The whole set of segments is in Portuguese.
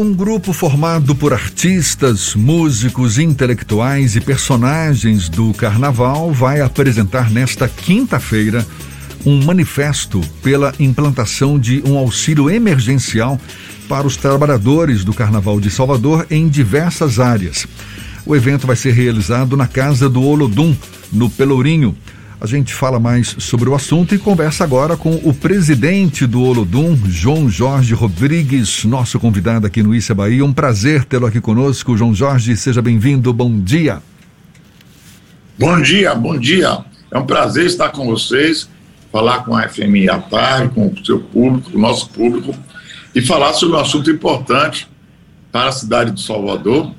Um grupo formado por artistas, músicos, intelectuais e personagens do carnaval vai apresentar nesta quinta-feira um manifesto pela implantação de um auxílio emergencial para os trabalhadores do Carnaval de Salvador em diversas áreas. O evento vai ser realizado na Casa do Olodum, no Pelourinho. A gente fala mais sobre o assunto e conversa agora com o presidente do Olodum, João Jorge Rodrigues, nosso convidado aqui no Issa Bahia. Um prazer tê-lo aqui conosco. João Jorge, seja bem-vindo. Bom dia. Bom dia, bom dia. É um prazer estar com vocês, falar com a FMI à tarde, com o seu público, o nosso público, e falar sobre um assunto importante para a cidade de Salvador,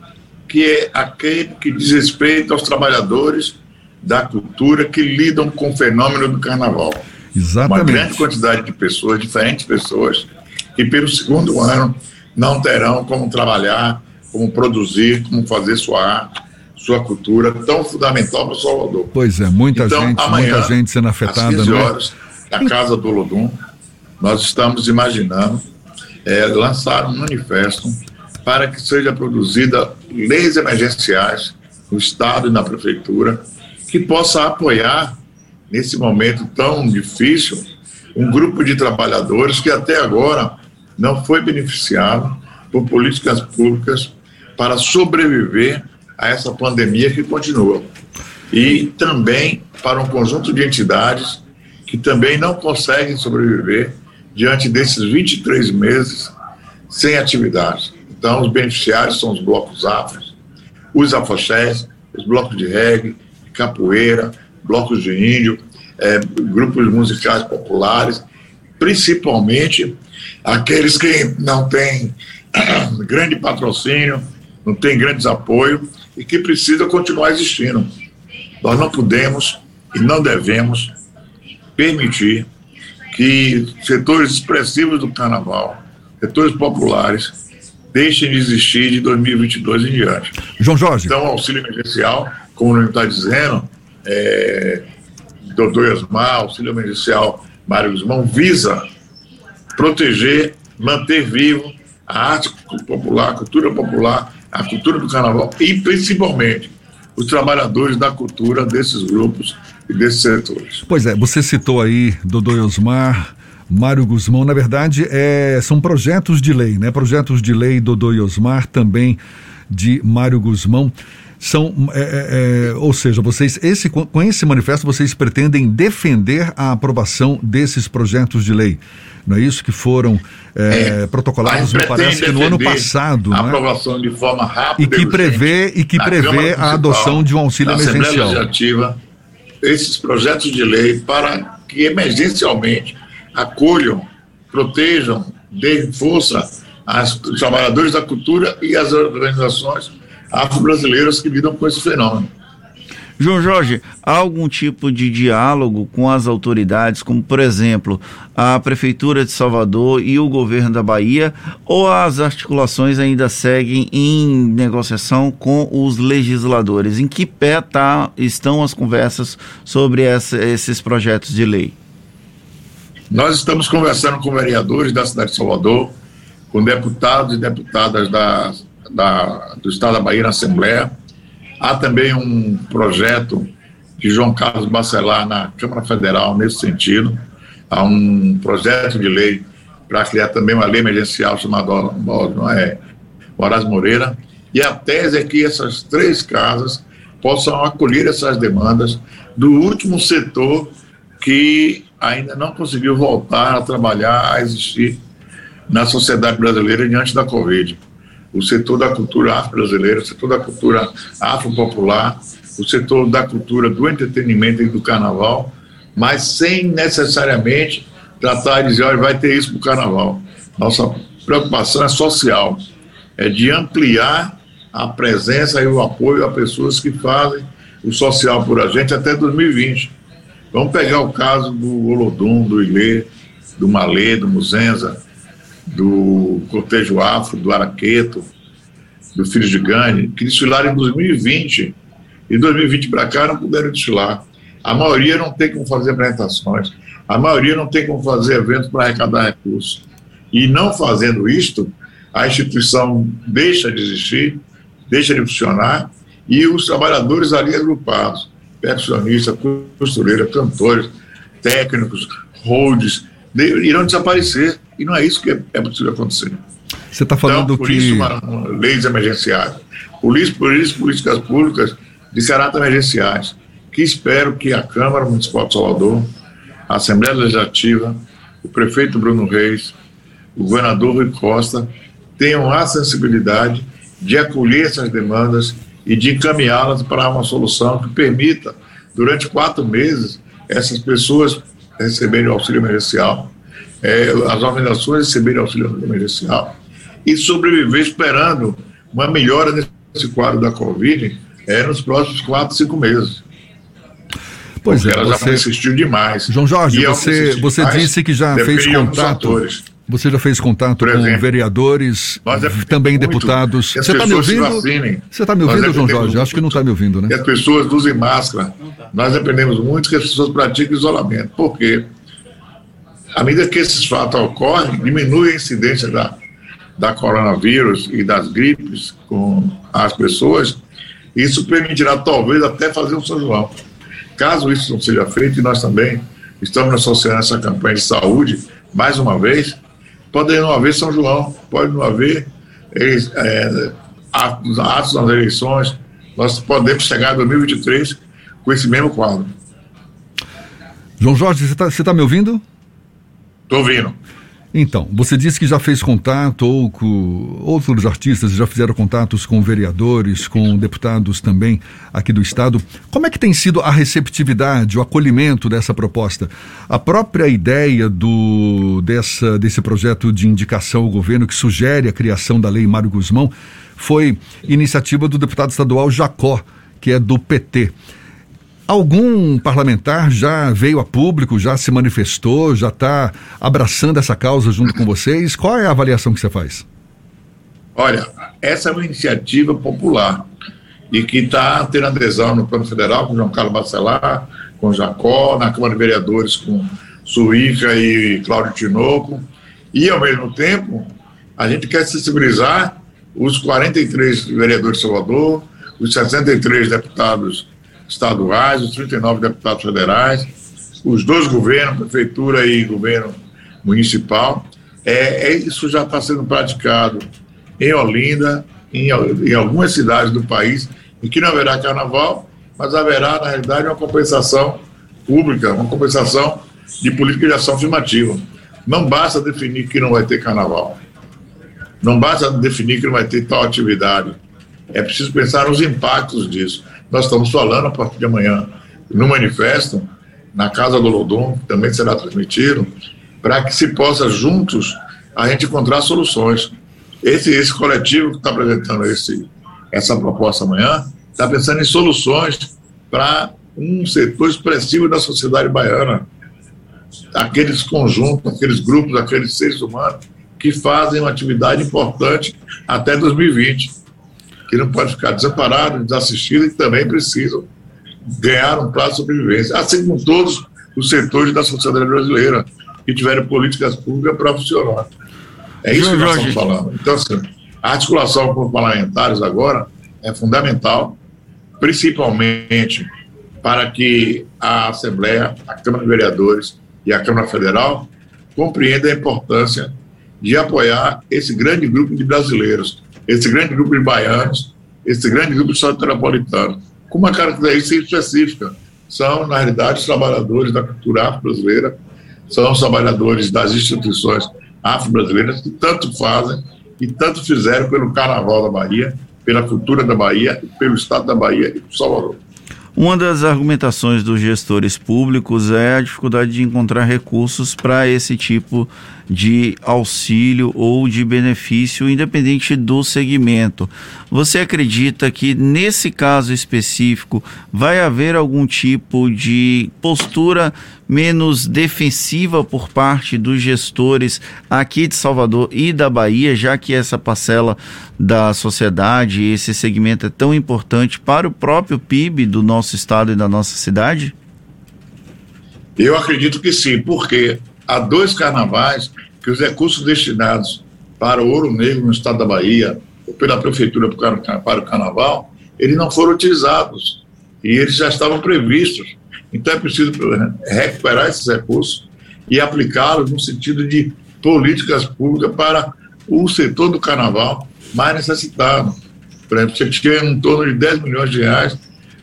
que é aquele que diz respeito aos trabalhadores da cultura que lidam com o fenômeno do carnaval. Exatamente. Uma grande quantidade de pessoas, diferentes pessoas, que pelo segundo ano não terão como trabalhar, como produzir, como fazer sua arte, sua cultura, tão fundamental para o Salvador. Pois é, muita então, gente, amanhã, muita gente sendo afetada. Às 15 né? horas, na Casa do Lodum, nós estamos imaginando é, lançar um manifesto para que seja produzida leis emergenciais no Estado e na Prefeitura que possa apoiar, nesse momento tão difícil, um grupo de trabalhadores que até agora não foi beneficiado por políticas públicas para sobreviver a essa pandemia que continua. E também para um conjunto de entidades que também não conseguem sobreviver diante desses 23 meses sem atividades. Então, os beneficiários são os blocos afros, os afoxés, os blocos de reggae, capoeira, blocos de índio, é, grupos musicais populares, principalmente aqueles que não têm grande patrocínio, não têm grandes apoios e que precisam continuar existindo. Nós não podemos e não devemos permitir que setores expressivos do carnaval, setores populares, deixem de existir de 2022 em diante. João Jorge. Então, o auxílio emergencial como nome está dizendo, é, doutor Osmar, auxílio emergencial Mário Guzmão, visa proteger, manter vivo a arte popular, a cultura popular, a cultura do carnaval e principalmente os trabalhadores da cultura desses grupos e desses setores. Pois é, você citou aí Dodô Osmar, Mário Guzmão, na verdade, é, são projetos de lei, né? Projetos de lei Dodô Osmar, também de Mário Guzmão são, é, é, é, ou seja, vocês esse com esse manifesto vocês pretendem defender a aprovação desses projetos de lei, não é isso que foram é, é protocolados, me parece que no ano passado, a né? aprovação de forma rápida e que prevê e que prevê a adoção de um auxílio emergencial. Legislativa, esses projetos de lei para que emergencialmente acolham, protejam, deem força aos trabalhadores da cultura e às organizações afro-brasileiras que lidam com esse fenômeno. João Jorge, há algum tipo de diálogo com as autoridades, como por exemplo a Prefeitura de Salvador e o governo da Bahia, ou as articulações ainda seguem em negociação com os legisladores? Em que pé tá, estão as conversas sobre essa, esses projetos de lei? Nós estamos conversando com vereadores da cidade de Salvador, com deputados e deputadas da da, do Estado da Bahia na Assembleia. Há também um projeto de João Carlos Bacelar na Câmara Federal nesse sentido. Há um projeto de lei para criar também uma lei emergencial chamada não é, Horácio Moreira. E a tese é que essas três casas possam acolher essas demandas do último setor que ainda não conseguiu voltar a trabalhar, a existir na sociedade brasileira diante da Covid o setor da cultura afro-brasileira, o setor da cultura afro-popular, o setor da cultura do entretenimento e do carnaval, mas sem necessariamente tratar de dizer, olha, vai ter isso para o carnaval. Nossa preocupação é social, é de ampliar a presença e o apoio a pessoas que fazem o social por a gente até 2020. Vamos pegar o caso do Olodum, do Ilê, do Malê, do Muzenza, do Cortejo Afro, do Araqueto, do Filhos de Gane, que desfilaram em 2020. E 2020 para cá não puderam desfilar. A maioria não tem como fazer apresentações, a maioria não tem como fazer eventos para arrecadar recursos. E não fazendo isto, a instituição deixa de existir, deixa de funcionar, e os trabalhadores ali agrupados, percussionistas, costureiras, cantores, técnicos, holds, irão desaparecer. E não é isso que é, é possível acontecer. Você está falando então, por que. Isso, uma, uma, leis emergenciais. Por isso, por isso, políticas públicas de caráter emergenciais, que espero que a Câmara Municipal de Salvador, a Assembleia Legislativa, o prefeito Bruno Reis, o governador Rui Costa tenham a sensibilidade de acolher essas demandas e de encaminhá-las para uma solução que permita, durante quatro meses, essas pessoas receberem o auxílio emergencial, é, as organizações receberem auxílio emergencial e sobreviver esperando uma melhora nesse quadro da Covid é, nos próximos quatro, cinco meses. Pois Porque é, ela você... já insistiu demais. João Jorge, você, você disse que já fez contato. Você já fez contato exemplo, com vereadores, também deputados. Você está me ouvindo? Vacinem. Você está me ouvindo, João Jorge? Acho que não está me ouvindo, né? Que as pessoas usem máscara. Nós dependemos muito que as pessoas pratiquem isolamento. Por quê? À medida que esses fatos ocorrem, diminui a incidência da, da coronavírus e das gripes com as pessoas. Isso permitirá, talvez, até fazer um São João. Caso isso não seja feito, e nós também estamos associando essa campanha de saúde, mais uma vez, pode não haver São João, pode não haver é, atos, atos nas eleições. Nós podemos chegar em 2023 com esse mesmo quadro. João Jorge, você está tá me ouvindo? Estou ouvindo. Então, você disse que já fez contato ou com outros artistas já fizeram contatos com vereadores, com deputados também aqui do estado. Como é que tem sido a receptividade, o acolhimento dessa proposta? A própria ideia do dessa desse projeto de indicação ao governo que sugere a criação da lei Mário Guzmão foi iniciativa do deputado estadual Jacó, que é do PT. Algum parlamentar já veio a público, já se manifestou, já está abraçando essa causa junto com vocês? Qual é a avaliação que você faz? Olha, essa é uma iniciativa popular e que está tendo adesão no plano federal com João Carlos Bacelar, com Jacó, na Câmara de Vereadores com Suíca e Cláudio Tinoco. E, ao mesmo tempo, a gente quer sensibilizar os 43 vereadores de Salvador, os 63 deputados estaduais, os 39 deputados federais, os dois governos, prefeitura e governo municipal. É, é isso já está sendo praticado em Olinda, em, em algumas cidades do país, em que não haverá carnaval, mas haverá, na realidade, uma compensação pública, uma compensação de política de ação afirmativa. Não basta definir que não vai ter carnaval. Não basta definir que não vai ter tal atividade. É preciso pensar nos impactos disso. Nós estamos falando a partir de amanhã no manifesto, na Casa do Lodum, que também será transmitido, para que se possa juntos a gente encontrar soluções. Esse, esse coletivo que está apresentando esse, essa proposta amanhã está pensando em soluções para um setor expressivo da sociedade baiana, aqueles conjuntos, aqueles grupos, aqueles seres humanos que fazem uma atividade importante até 2020 que não pode ficar desamparado, desassistido e também precisam ganhar um prazo de sobrevivência, assim como todos os setores da sociedade brasileira que tiveram políticas públicas para funcionar. É isso que nós estamos falando. Então, assim, a articulação com os parlamentares agora é fundamental, principalmente para que a Assembleia, a Câmara de Vereadores e a Câmara Federal compreendam a importância de apoiar esse grande grupo de brasileiros esse grande grupo de baianos, esse grande grupo de Estado metropolitano, com uma característica específica. São, na realidade, os trabalhadores da cultura afro-brasileira, são os trabalhadores das instituições afro-brasileiras que tanto fazem e tanto fizeram pelo Carnaval da Bahia, pela cultura da Bahia, pelo Estado da Bahia e por Salvador. Uma das argumentações dos gestores públicos é a dificuldade de encontrar recursos para esse tipo de auxílio ou de benefício, independente do segmento. Você acredita que nesse caso específico vai haver algum tipo de postura menos defensiva por parte dos gestores aqui de Salvador e da Bahia, já que essa parcela da sociedade, esse segmento é tão importante para o próprio PIB do nosso estado e da nossa cidade? Eu acredito que sim, porque há dois carnavais que os recursos destinados para o Ouro Negro no estado da Bahia, ou pela prefeitura para o carnaval, eles não foram utilizados e eles já estavam previstos. Então é preciso recuperar esses recursos e aplicá-los no sentido de políticas públicas para o setor do carnaval mais necessitado. Por exemplo, você tinha em torno de 10 milhões de reais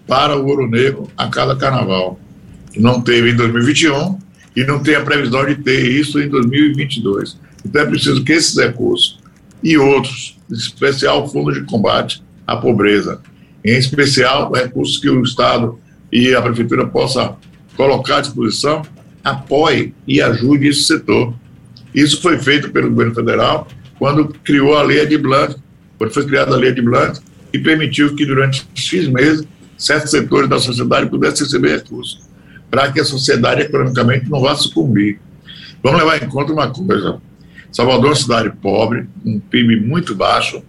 para o Ouro Negro a cada carnaval. Não teve em 2021 e não tem a previsão de ter isso em 2022. Então é preciso que esses recursos e outros, em especial o Fundo de Combate à Pobreza, em especial recursos que o Estado e a Prefeitura possa colocar à disposição, apoie e ajude esse setor. Isso foi feito pelo governo federal quando criou a lei de Blanc, quando foi criada a lei de Blanc, e permitiu que durante X meses certos setores da sociedade pudessem receber recursos, para que a sociedade economicamente não vá sucumbir. Vamos levar em conta uma coisa: Salvador é uma cidade pobre, um PIB muito baixo,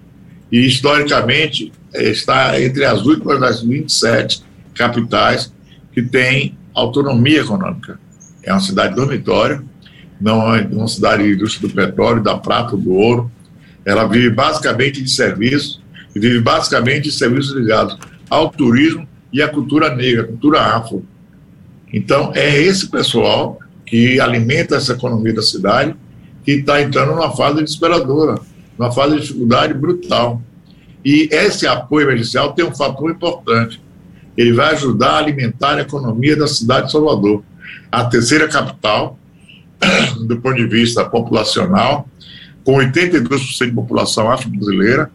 e historicamente está entre as últimas das 27 capitais que têm autonomia econômica. É uma cidade dormitória, não é uma cidade de indústria do petróleo, da prata, do ouro. Ela vive basicamente de serviços, e vive basicamente de serviços ligados ao turismo e à cultura negra, cultura afro. Então, é esse pessoal que alimenta essa economia da cidade que está entrando numa fase desesperadora, numa fase de dificuldade brutal. E esse apoio emergencial tem um fator importante. Ele vai ajudar a alimentar a economia da cidade de Salvador, a terceira capital, do ponto de vista populacional, com 82% de população afro-brasileira,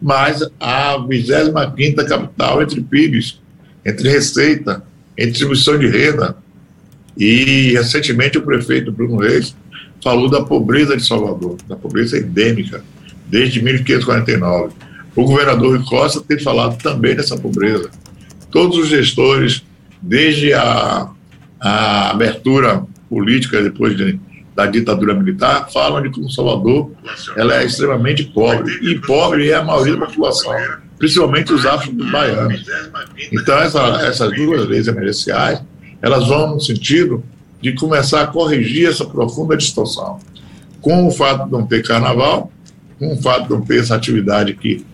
mas a 25 capital entre PIBs, entre receita, entre distribuição de renda. E recentemente o prefeito Bruno Reis falou da pobreza de Salvador, da pobreza endêmica, desde 1549. O governador Rui Costa tem falado também dessa pobreza. Todos os gestores, desde a, a abertura política depois de, da ditadura militar, falam de como Salvador ela é extremamente pobre. E pobre é a maioria da população, principalmente os afro-baianos. Então, essa, essas duas leis emergenciais, elas vão no sentido de começar a corrigir essa profunda distorção. Com o fato de não ter carnaval, com o fato de não ter essa atividade que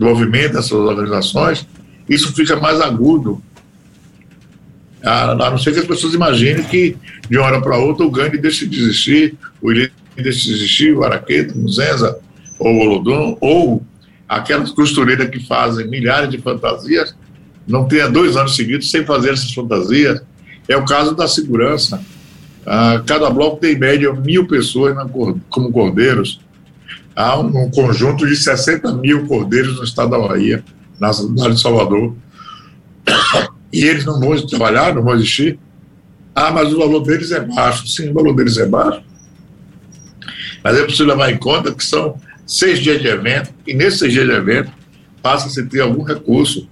movimenta essas organizações, isso fica mais agudo. A, não ser que as pessoas imaginem que, de uma hora para outra, o gangue deixe de existir, o ilícito deixe de existir, o Araqueto, o Muzenza, ou o Olodum, ou aquelas costureiras que fazem milhares de fantasias, não tenha dois anos seguidos sem fazer essas fantasias, é o caso da segurança. Ah, cada bloco tem em média mil pessoas na, como cordeiros. Há um, um, conjunto de 60 mil cordeiros no estado da Bahia, na cidade de Salvador. E eles não vão trabalhar, não vão existir. Ah, mas o valor deles é baixo. Sim, o valor deles é baixo. Mas é preciso levar em conta que são seis dias de evento, e nesses seis dias de evento passa-se a ter algum recurso.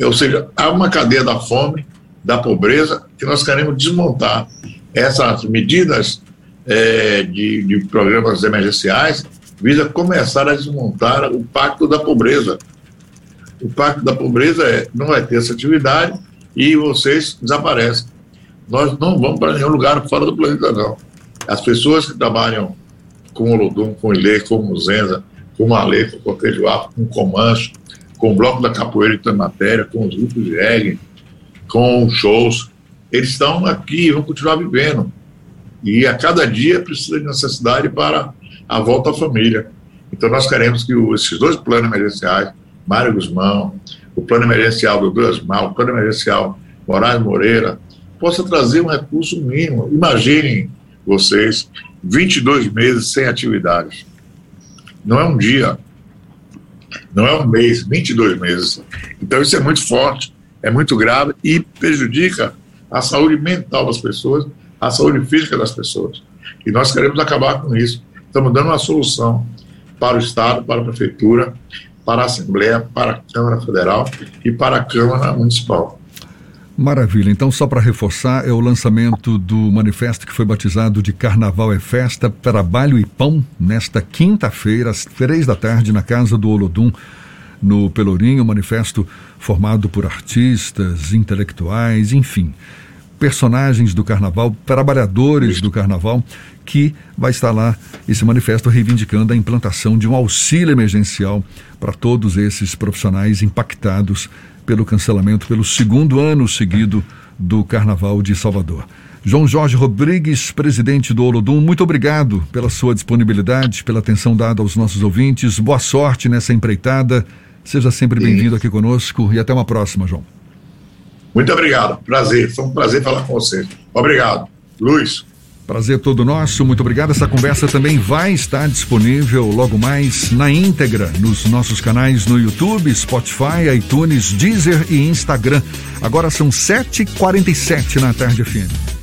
Ou seja, há uma cadeia da fome da pobreza, que nós queremos desmontar essas medidas é, de, de programas emergenciais visa começar a desmontar o pacto da pobreza. O pacto da pobreza é não vai ter essa atividade e vocês desaparecem. Nós não vamos para nenhum lugar fora do planeta, não. As pessoas que trabalham com o Lodum, com o Ilê, com o Muzenza, com o Malê, com o Cortejo Afro, com o Comanche, com o Bloco da Capoeira e Matéria, com os grupos de reggae, com shows. Eles estão aqui vão continuar vivendo. E a cada dia precisa de necessidade para a volta à família. Então nós queremos que esses dois planos emergenciais, Mário Guzmão, o plano emergencial do Mal, o plano emergencial Moraes Moreira, possa trazer um recurso mínimo. Imaginem vocês 22 meses sem atividades. Não é um dia, não é um mês, 22 meses. Então isso é muito forte é muito grave e prejudica a saúde mental das pessoas, a saúde física das pessoas. E nós queremos acabar com isso. Estamos dando uma solução para o Estado, para a Prefeitura, para a Assembleia, para a Câmara Federal e para a Câmara Municipal. Maravilha. Então, só para reforçar, é o lançamento do manifesto que foi batizado de Carnaval é Festa, Trabalho e Pão, nesta quinta-feira, às três da tarde, na Casa do Olodum, no Pelourinho, manifesto formado por artistas, intelectuais, enfim. Personagens do carnaval, trabalhadores do carnaval, que vai estar lá esse manifesto reivindicando a implantação de um auxílio emergencial para todos esses profissionais impactados pelo cancelamento pelo segundo ano seguido do Carnaval de Salvador. João Jorge Rodrigues, presidente do Olodum, muito obrigado pela sua disponibilidade, pela atenção dada aos nossos ouvintes. Boa sorte nessa empreitada. Seja sempre bem-vindo aqui conosco e até uma próxima, João. Muito obrigado. Prazer. Foi um prazer falar com você. Obrigado. Luiz. Prazer todo nosso, muito obrigado. Essa conversa também vai estar disponível logo mais na íntegra nos nossos canais no YouTube, Spotify, iTunes, Deezer e Instagram. Agora são 7h47 na tarde FM.